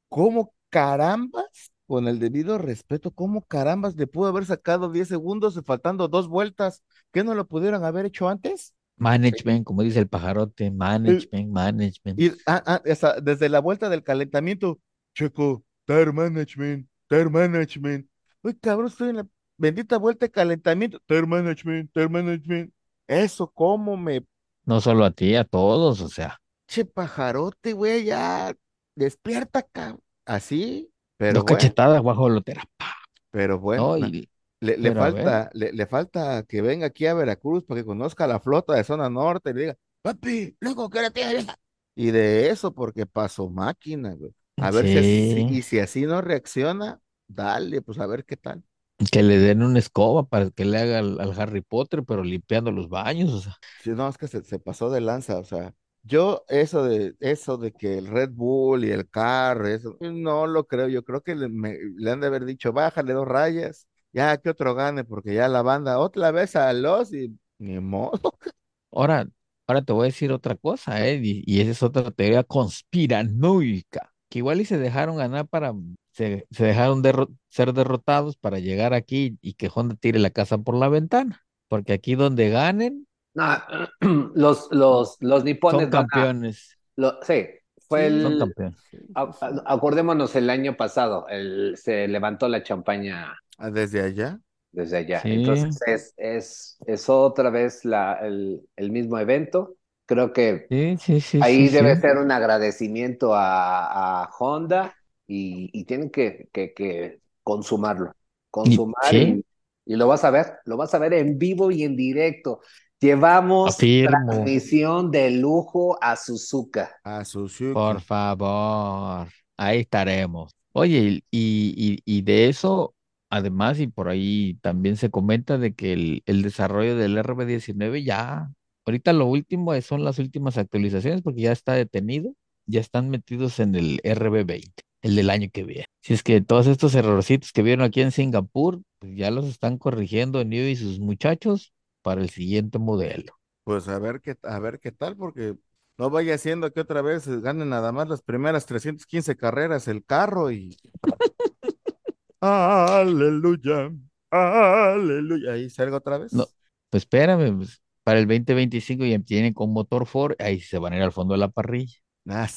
¿cómo carambas, con el debido respeto, cómo carambas le pudo haber sacado 10 segundos faltando dos vueltas? ¿Qué no lo pudieron haber hecho antes? Management, como dice el pajarote, management, management. Y ah, ah, hasta desde la vuelta del calentamiento, Checo, tire management, tire management. Uy, cabrón, estoy en la bendita vuelta de calentamiento, tire management, tire management. Eso, cómo me No solo a ti, a todos, o sea, che pajarote, güey, ya despierta, cabrón. Así, pero dos bueno, cachetadas bajo la lotera, pero bueno, ¿no? na- Y, le, pero falta, le, le falta que venga aquí a Veracruz para que conozca la flota de zona norte y le diga, papi, loco, ¿qué hora tienes? Y de eso, porque pasó máquina, güey. A ver si y si así no reacciona, dale, pues a ver qué tal. Que le den una escoba para que le haga al, al Harry Potter, pero limpiando los baños, o sea. Sí, no, es que se, se pasó de lanza, o sea, yo eso de eso de que el Red Bull y el carro, eso, no lo creo, yo creo que le, me- le han de haber dicho, bájale dos rayas, ya que otro gane, porque ya la banda otra vez a los y ni modo. (laughs) Ahora, ahora te voy a decir otra cosa, ¿eh? Y, y esa es otra teoría conspiranoica, que igual y se dejaron ganar para, se, se dejaron derro- ser derrotados para llegar aquí y que Honda tire la casa por la ventana, porque aquí donde ganen, No, (clears throat) los, los, los nipones son van a- campeones, lo- sí, fue Sí, son el, campeones. a- a- acordémonos el año pasado, el, se levantó la champaña Ah, Desde allá, desde allá. Sí. Entonces es, es, es otra vez la, el, el mismo evento. Creo que Sí, sí, sí, ahí sí, debe sí. ser un agradecimiento a, a Honda y, y tienen que, que, que consumarlo. Consumar sí. y, y lo vas a ver, lo vas a ver en vivo y en directo. Llevamos Afirmo. transmisión de lujo a Suzuka. a Suzuki. Por favor, ahí estaremos. Oye, y, y, y de eso, además, y por ahí también se comenta de que el, el desarrollo del RB19 ya, ahorita lo último son las últimas actualizaciones porque ya está detenido, ya están metidos en el RB20, el del año que viene. Si es que todos estos errorcitos que vieron aquí en Singapur, pues ya los están corrigiendo Neo y sus muchachos para el siguiente modelo. Pues a ver qué, a ver qué tal, porque no vaya siendo que otra vez ganen nada más las primeras 315 carreras el carro y (laughs) aleluya, aleluya. Ahí salga otra vez. No, pues espérame, pues, para el 2025 ya tienen con motor Ford, ahí se van a ir al fondo de la parrilla. Ah.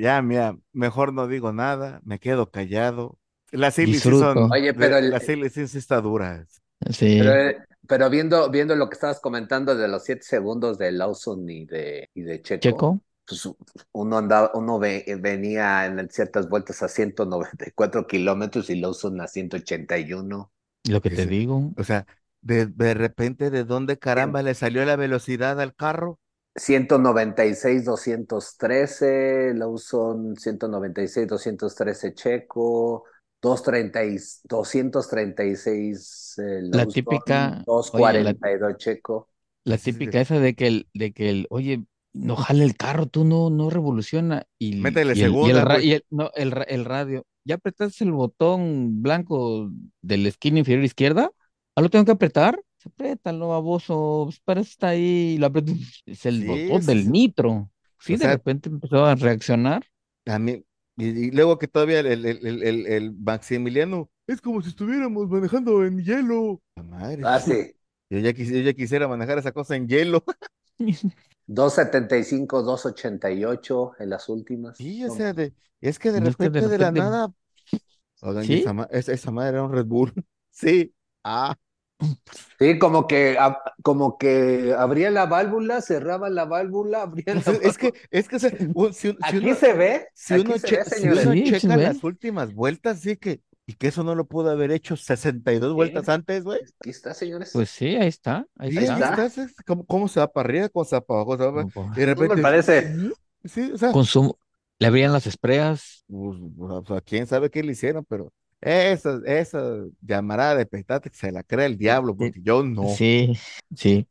Ya, mira, mejor no digo nada, me quedo callado. Las Silly son, Oye, pero el- Silly sí, sí está dura. Sí, Pero, eh, pero viendo, viendo lo que estabas comentando de los siete segundos de Lawson y de, y de Checo, Checo, pues uno andaba, uno ve- venía en ciertas vueltas a 194 kilómetros y Lawson a 181. lo que te sí. digo. O sea, de, de repente, ¿de dónde caramba le salió la velocidad al carro? 196, 213, Lawson 196, 213 Checo, 230, y- 236 eh, La Lawson, típica, oye, la, 242 Checo. la típica esa de que el, de que el, oye, no jale el carro, tú no, no revoluciona. Y, Métele y el, y el, güey. y el- no, el radio, ya apretaste el botón blanco de la esquina inferior izquierda, ¿ah, lo tengo que apretar? Se aprieta, no baboso, pues para eso está ahí, lo aprieto, (laughs) es el Sí, botón sí, del nitro. Sí, O de sea, repente empezó a reaccionar. a mí, y, y luego que todavía el, el, el, el, Maximiliano, es como si estuviéramos manejando en hielo. La madre, Ah, sí. (laughs) yo ya, quis- yo ya quisiera manejar esa cosa en hielo. (laughs) 275, 288 en las últimas. Sí, o sea, de, es que de Y es que de repente de la nada, oigan, y esa, esa madre era un Red Bull. Sí, ah, Sí, como que, como que abría la válvula, cerraba la válvula, (laughs) abría pues la es, es que, válvula. es que, un- si, un- si Aquí uno, se ve, si aquí uno, se che- ve, si uno Sí, se checa ve. las últimas vueltas, sí que, y que eso no lo pudo haber hecho 62 Sí, vueltas antes, güey. aquí está, señores. Pues sí, ahí está, ahí Sí, está. ahí como, cómo se va para arriba, cómo se va para abajo, se va para- No, pues, y de me repente, parece. ¿sí? Sí, o sea, Consumo, le abrían las espreas. pues, o sea, quién sabe qué le hicieron, pero esa, esa llamarada de petate se la cree el diablo, Sí, porque yo no. sí, sí.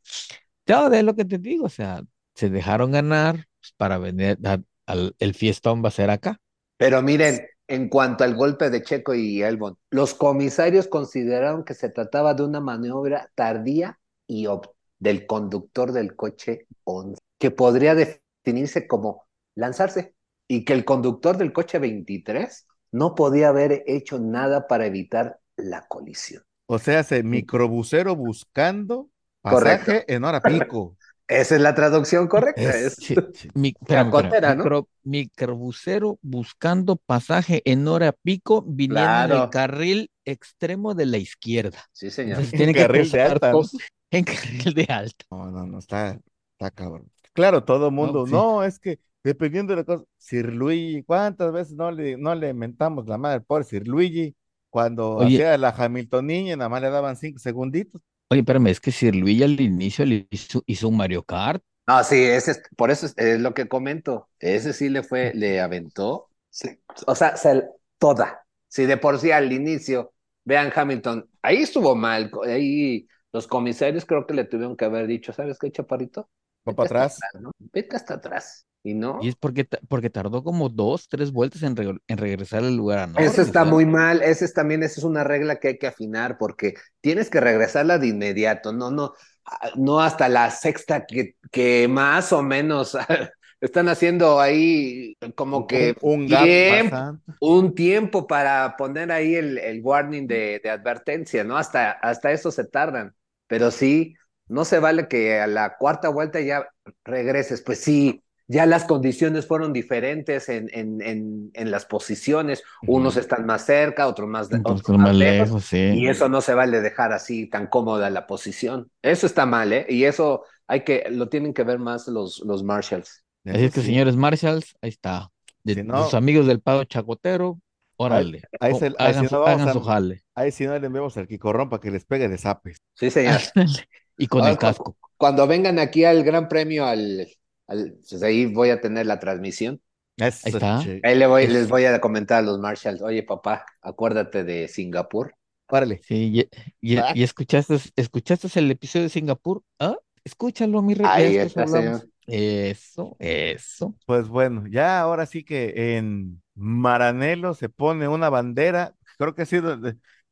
Todo de lo que te digo, o sea, se dejaron ganar pues, para vender, a- al, el fiestón va a ser acá. Pero miren, en cuanto al golpe de Checo y Albon, los comisarios consideraron que se trataba de una maniobra tardía y ob- del conductor del coche 11, que podría definirse como lanzarse, y que el conductor del coche 23 no podía haber hecho nada para evitar la colisión. O sea, se microbusero buscando Correcto. pasaje en hora pico. Esa es la traducción correcta. Es, Es, Sí, (laughs) mi, espérame, espérame, Chacotera, ¿no? micro- microbusero buscando pasaje en hora pico viniendo en el Claro. carril extremo de la izquierda. sí, señor. Entonces En carril de alta, ¿no? en carril de alta. No, no, no, está, está cabrón. Claro, todo No, mundo, sí. no, es que dependiendo de la cosa, Sir Luigi, ¿cuántas veces no le, no le mentamos la madre pobre Sir Luigi? Cuando Oye, hacía la Hamiltoniña, nada más le daban cinco segunditos. oye, espérame, es que Sir Luis al inicio le hizo, hizo un Mario Kart. No, sí, ese es, por eso es, es lo que comento. Ese sí le fue, le aventó. Sí. O sea, se- toda. Si de por sí al inicio, vean Hamilton, ahí estuvo mal. Ahí los comisarios creo que le tuvieron que haber dicho, ¿sabes qué, chaparrito? Va Vete para hasta atrás. atrás, ¿no? Vete hasta atrás. Y no. Y es porque, porque tardó como dos, tres vueltas en, re- en regresar al lugar a Eso está o sea, muy mal, esa es también, esa es una regla que hay que afinar porque tienes que regresarla de inmediato, no, no, ah, no hasta la sexta que, que más o menos (laughs) están haciendo ahí como que Un, tiempo, un tiempo para poner ahí el, el warning de, de advertencia, ¿no? Hasta, hasta eso se tardan, pero sí, no se vale que a la cuarta vuelta ya regreses, pues sí, ya las condiciones fueron diferentes en, en, en, en las posiciones, unos están más cerca, otros más, otros poquito más más lejos, lejos, y sí. eso no se vale dejar así tan cómoda la posición. Eso está mal, ¿eh? Y eso hay que, lo tienen que ver más los, los Marshalls. Así es que, sí. señores Marshalls, ahí está. De, Si de no, sus amigos del Pado Chacotero, ahí, órale, ahí co- se- ahí hagan, si su, no vamos hagan a, su jale. ahí si no le enviamos al Quicorrón para que les pegue de zapes. Sí, señor. (laughs) Y con el casco. Cuando vengan aquí al Gran Premio, al- pues ahí voy a tener la transmisión. Ahí está. Ahí le voy, les Es, voy a comentar a los Marshalls, oye papá, acuérdate de Singapur. Órale. Sí, y, y escuchaste, escuchaste el episodio de Singapur, ¿ah? Escúchalo, mi rey, Ahí está, señor. Eso, eso. Pues bueno, ya ahora sí que en Maranelo se pone una bandera, creo que ha sido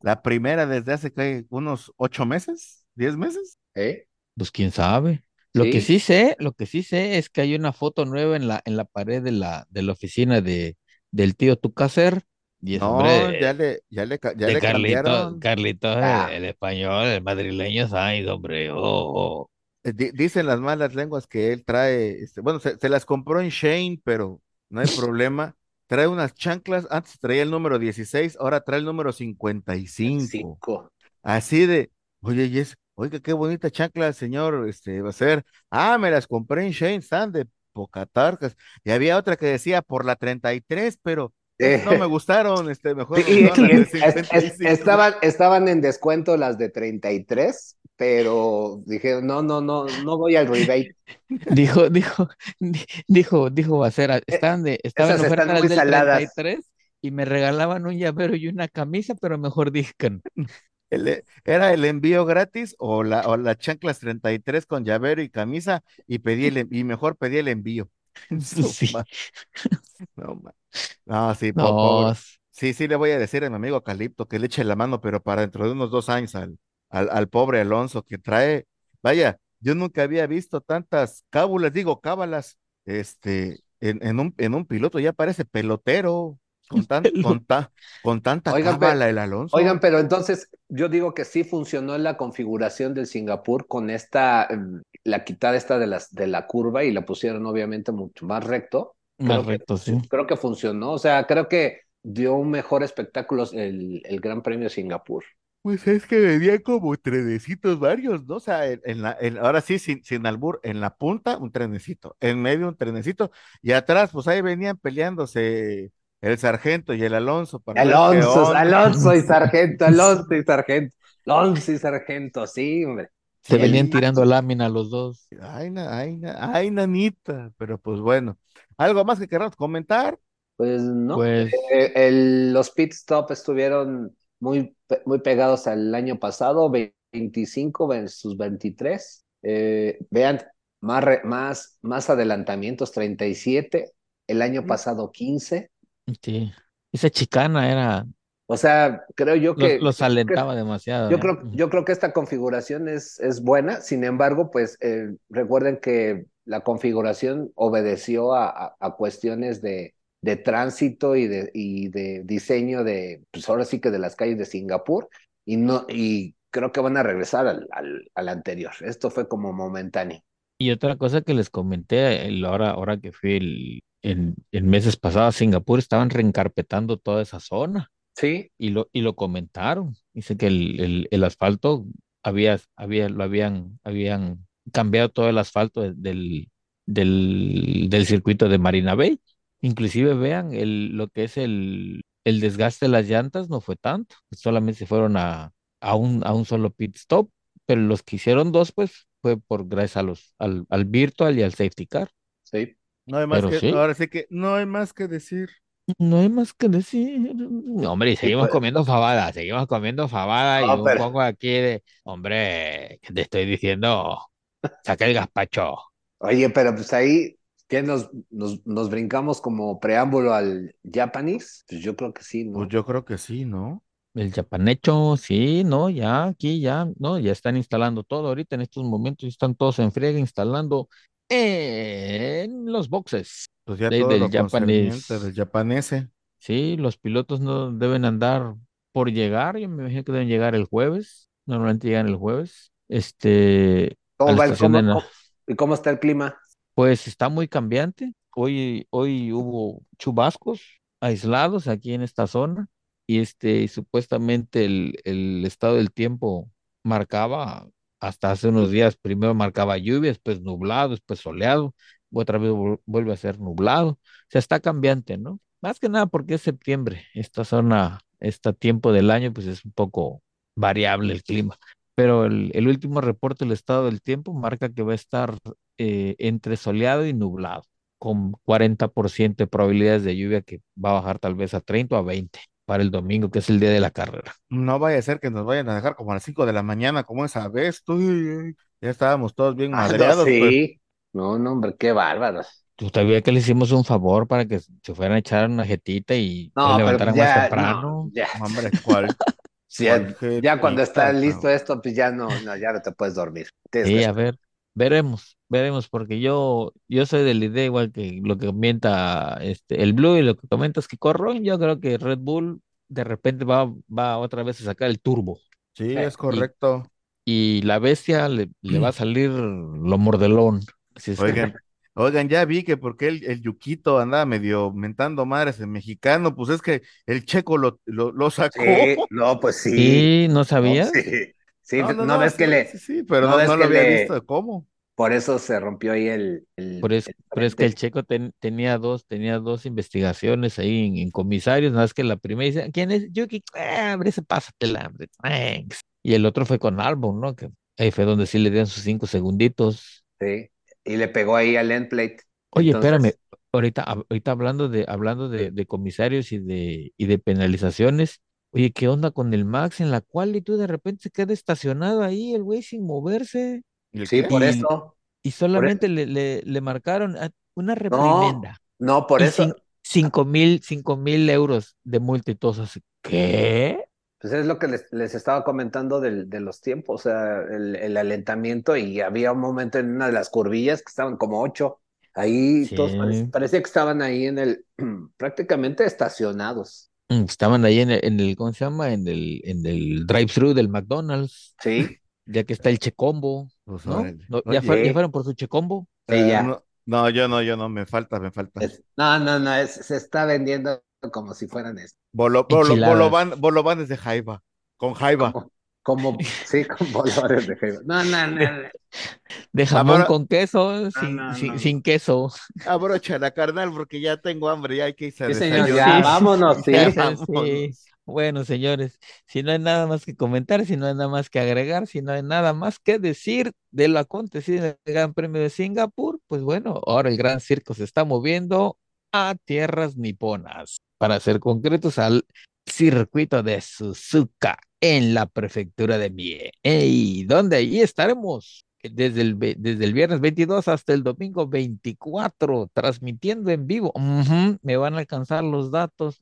la primera desde hace unos ocho meses, diez meses. ¿Eh? Pues quién sabe. Lo que Sí. sé, lo que sí sé es que hay una foto nueva en la, en la pared de la, de la oficina de, del tío Tucaser. Y No, hombre ya le, ya le, ca- ya de le Carlito, cambiaron. Carlito, el, Ah. el español, el madrileño Sainz, hombre. Oh, oh. Eh, di- Dicen las malas lenguas que él trae, este, bueno, se, se las compró en Shane, pero no hay problema. Trae unas chanclas, antes traía el número 16, ahora trae el número 55. Cinco. Así de, oye, y es, oiga, qué bonita chancla, señor, este, va a ser. Ah, me las compré en Shane, están de pocatarcas. Y había otra que decía por la 33, pero no me (laughs) gustaron, este, mejor Sí, de (laughs) es- es- es- 55. estaban, estaban en descuento las de 33, pero dije, no, no, no, no voy al rebate. Dijo, dijo, di- dijo, dijo Bacera, estaban de, estaba en esas están muy saladas. 33 y me regalaban un llavero y una camisa, pero mejor dije que no. El- e, ¿era el envío gratis o la, o las chanclas 33 con llavero y camisa? Y pedí el, y mejor pedí el envío. Sí. (laughs) no, (laughs) no, sí, po- No, Sí, sí, le voy a decir a mi amigo Calipto que le eche la mano, pero para dentro de unos dos años al, al, al pobre Alonso que trae, vaya, yo nunca había visto tantas cábulas, digo cábalas, este, en, en un, en un piloto, ya parece pelotero, con tan, (laughs) con ta- con tanta Oigan, pero- cábala el Alonso. Oigan, pero entonces yo digo que sí funcionó la configuración del Singapur con esta, mm, la quitada esta de las de la curva y la pusieron obviamente mucho más recto. más Creo que, recto, sí. creo que funcionó. O sea, creo que dio un mejor espectáculo el, el Gran Premio de Singapur. Pues es que venían como trenecitos varios, ¿no? O sea, en, en la, en- ahora sí, sin, sin albur, en la punta un trenecito, en medio un trenecito, y atrás, pues ahí venían peleándose el sargento y el Alonso para Alonso. Alonso y Sargento, (laughs) Alonso y Sargento, Alonso y Sargento, sí, hombre. Se venían tirando lámina los dos. Ay, na- ay, na- ay, nanita, pero pues bueno. ¿Algo más que queramos comentar? Pues no, Pues Eh, el- los pit stop estuvieron muy, muy pegados al año pasado, 25 versus 23. Eh, vean, más, re- más, más adelantamientos, 37. El año pasado, 15. Sí, esa chicana era, O sea, creo yo que, los alentaba demasiado. yo ¿no? creo, yo creo que esta configuración es, es buena. Sin embargo, pues eh, recuerden que la configuración obedeció a, a- a cuestiones de, de tránsito y de, y de diseño de, pues ahora sí que de las calles de Singapur. Y no, y creo que van a regresar al, al, al anterior. Esto fue como momentáneo. Y otra cosa que les comenté, el- ahora, ahora que fui el- en, en meses pasados Singapur, estaban reencarpetando toda esa zona Sí, y lo, y lo comentaron. Dice que el, el, el asfalto había, había, lo habían, habían cambiado todo el asfalto de- del, del, del circuito de Marina Bay. Inclusive vean el, lo que es el, el desgaste de las llantas no fue tanto, solamente se fueron a, a un, a un solo pit stop, pero los que hicieron dos, pues fue por gracias a los, al, al virtual y al safety car. sí. No hay más Pero que, sí. ahora sí que no hay más que decir. No hay más que decir. Hombre, y seguimos pues- comiendo fabada, seguimos comiendo fabada y No, un pero- pongo aquí de, hombre, que te estoy diciendo, saca el gazpacho. Oye, pero pues ahí, ¿qué nos, nos, nos brincamos como preámbulo al Japanese? Pues yo creo que sí, ¿no? Pues yo creo que sí, ¿no? El japanecho, sí, no, ya, aquí ya, no, ya están instalando todo ahorita en estos momentos, están todos en friega instalando en los boxes. Pues ya De- todo del lo concerniente japonés. del japonese. Sí, los pilotos no deben andar por llegar, yo me imagino que deben llegar el jueves, normalmente llegan el jueves. Este, ¿Cómo va el- cómo- ¿Y cómo está el clima? Pues está muy cambiante. Hoy, hoy hubo chubascos aislados aquí en esta zona y este, y supuestamente el, el estado del tiempo marcaba hasta hace unos días, primero marcaba lluvia, después nublado, después soleado, otra vez vu- vuelve a ser nublado. O sea, está cambiante, ¿no? Más que nada porque es septiembre. Esta zona, este tiempo del año, pues es un poco variable el clima. Pero el, el último reporte del estado del tiempo marca que va a estar eh, entre soleado y nublado, con 40% de probabilidades de lluvia que va a bajar tal vez a 30 o a 20. Para el domingo, que es el día de la carrera. No vaya a ser que nos vayan a dejar como a las 5 de la mañana, como esa vez. Tú, ya estábamos todos bien Ah, no, madreados. pues. sí. No, no, hombre, qué bárbaros. Tú sabías que le hicimos un favor para que se fueran a echar una jetita y No, se pero levantaran ya, más no, temprano. ya, Hombre, ¿cuál? (laughs) Sí, ya, cuál ya cuando está listo esto, pues ya no, no, ya no te puedes dormir. Tienes Sí, que a ver, veremos, veremos, porque yo, yo soy de la idea igual que lo que comenta este, el Blue y lo que comentas que Corron, yo creo que Red Bull de repente va, va otra vez a sacar el turbo Sí, Eh, es correcto. y la bestia le, le va a salir lo mordelón. Es que- Oigan, oigan, ya vi que porque el, el Yuquito andaba medio mentando madres en mexicano, pues es que el checo lo, lo, lo sacó. Sí, no, pues sí. Sí, ¿no No, sabías? sí, sí, No, no, no, no, ves que le, sí, sí, pero no no, ves no lo había le- visto cómo. por eso se rompió ahí el, el, Pero es, el pero es que el checo ten- tenía dos, tenía dos investigaciones ahí en, en comisarios, nada más que la primera dice, ¿quién es? Yuki, ah, hombre, ese pásatela, hombre, thanks". Y el otro fue con Albon, ¿no? Que ahí fue donde sí le dieron sus cinco segunditos. Sí, y le pegó ahí al end plate. Oye, Entonces, espérame, ahorita, ahorita hablando de, hablando de, de comisarios y de, y de penalizaciones, oye, ¿qué onda con el Max en la cual y tú de repente se queda estacionado ahí, el güey sin moverse? ¿Y el Sí, qué? por Y- eso. Y solamente le, le, le marcaron ah, una No, reprimenda. no, por y eso. cin- cinco mil, cinco mil euros de multa y todos así, ¿qué? Pues es lo que les, les estaba comentando del, de los tiempos, o sea, el, el alentamiento y había un momento en una de las curvillas que estaban como ocho. Ahí todos parecía que estaban ahí en el, (clears throat) prácticamente estacionados. Mm, Estaban ahí en el, en el, ¿cómo se llama? En el, en el drive-thru del McDonald's, Sí, ya que está el checombo, Pues ¿no? ¿Ya, fue- fueron por su checombo? sí, eh, ya. no, no, yo no, yo no, me falta, me falta. Es- no, no, no, es- se está vendiendo como si fueran esto. Bolo, bolo, Enchiladas. bolovan- bolovanes de jaiba, con jaiba. Como, (laughs) sí, con bolores de jaiba. No, no, no, no. De jamón con queso, sin, no, sin, no. sin queso. Abrocha la carnal porque ya tengo hambre, ya hay que irse a Sí, señor, ya, Sí. vámonos, sí. Ya, vámonos. sí. Bueno, señores, si no hay nada más que comentar, si no hay nada más que agregar, si no hay nada más que decir de lo acontecido en el Gran Premio de Singapur, pues bueno, ahora el Gran Circo se está moviendo a tierras niponas, para ser concretos, al circuito de Suzuka en la prefectura de Mie. Y donde ahí estaremos desde el, desde el viernes 22 hasta el domingo 24, transmitiendo en vivo. Me van a alcanzar los datos.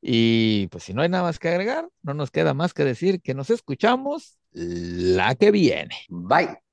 Y pues si no hay nada más que agregar, no nos queda más que decir que nos escuchamos la que viene. Bye.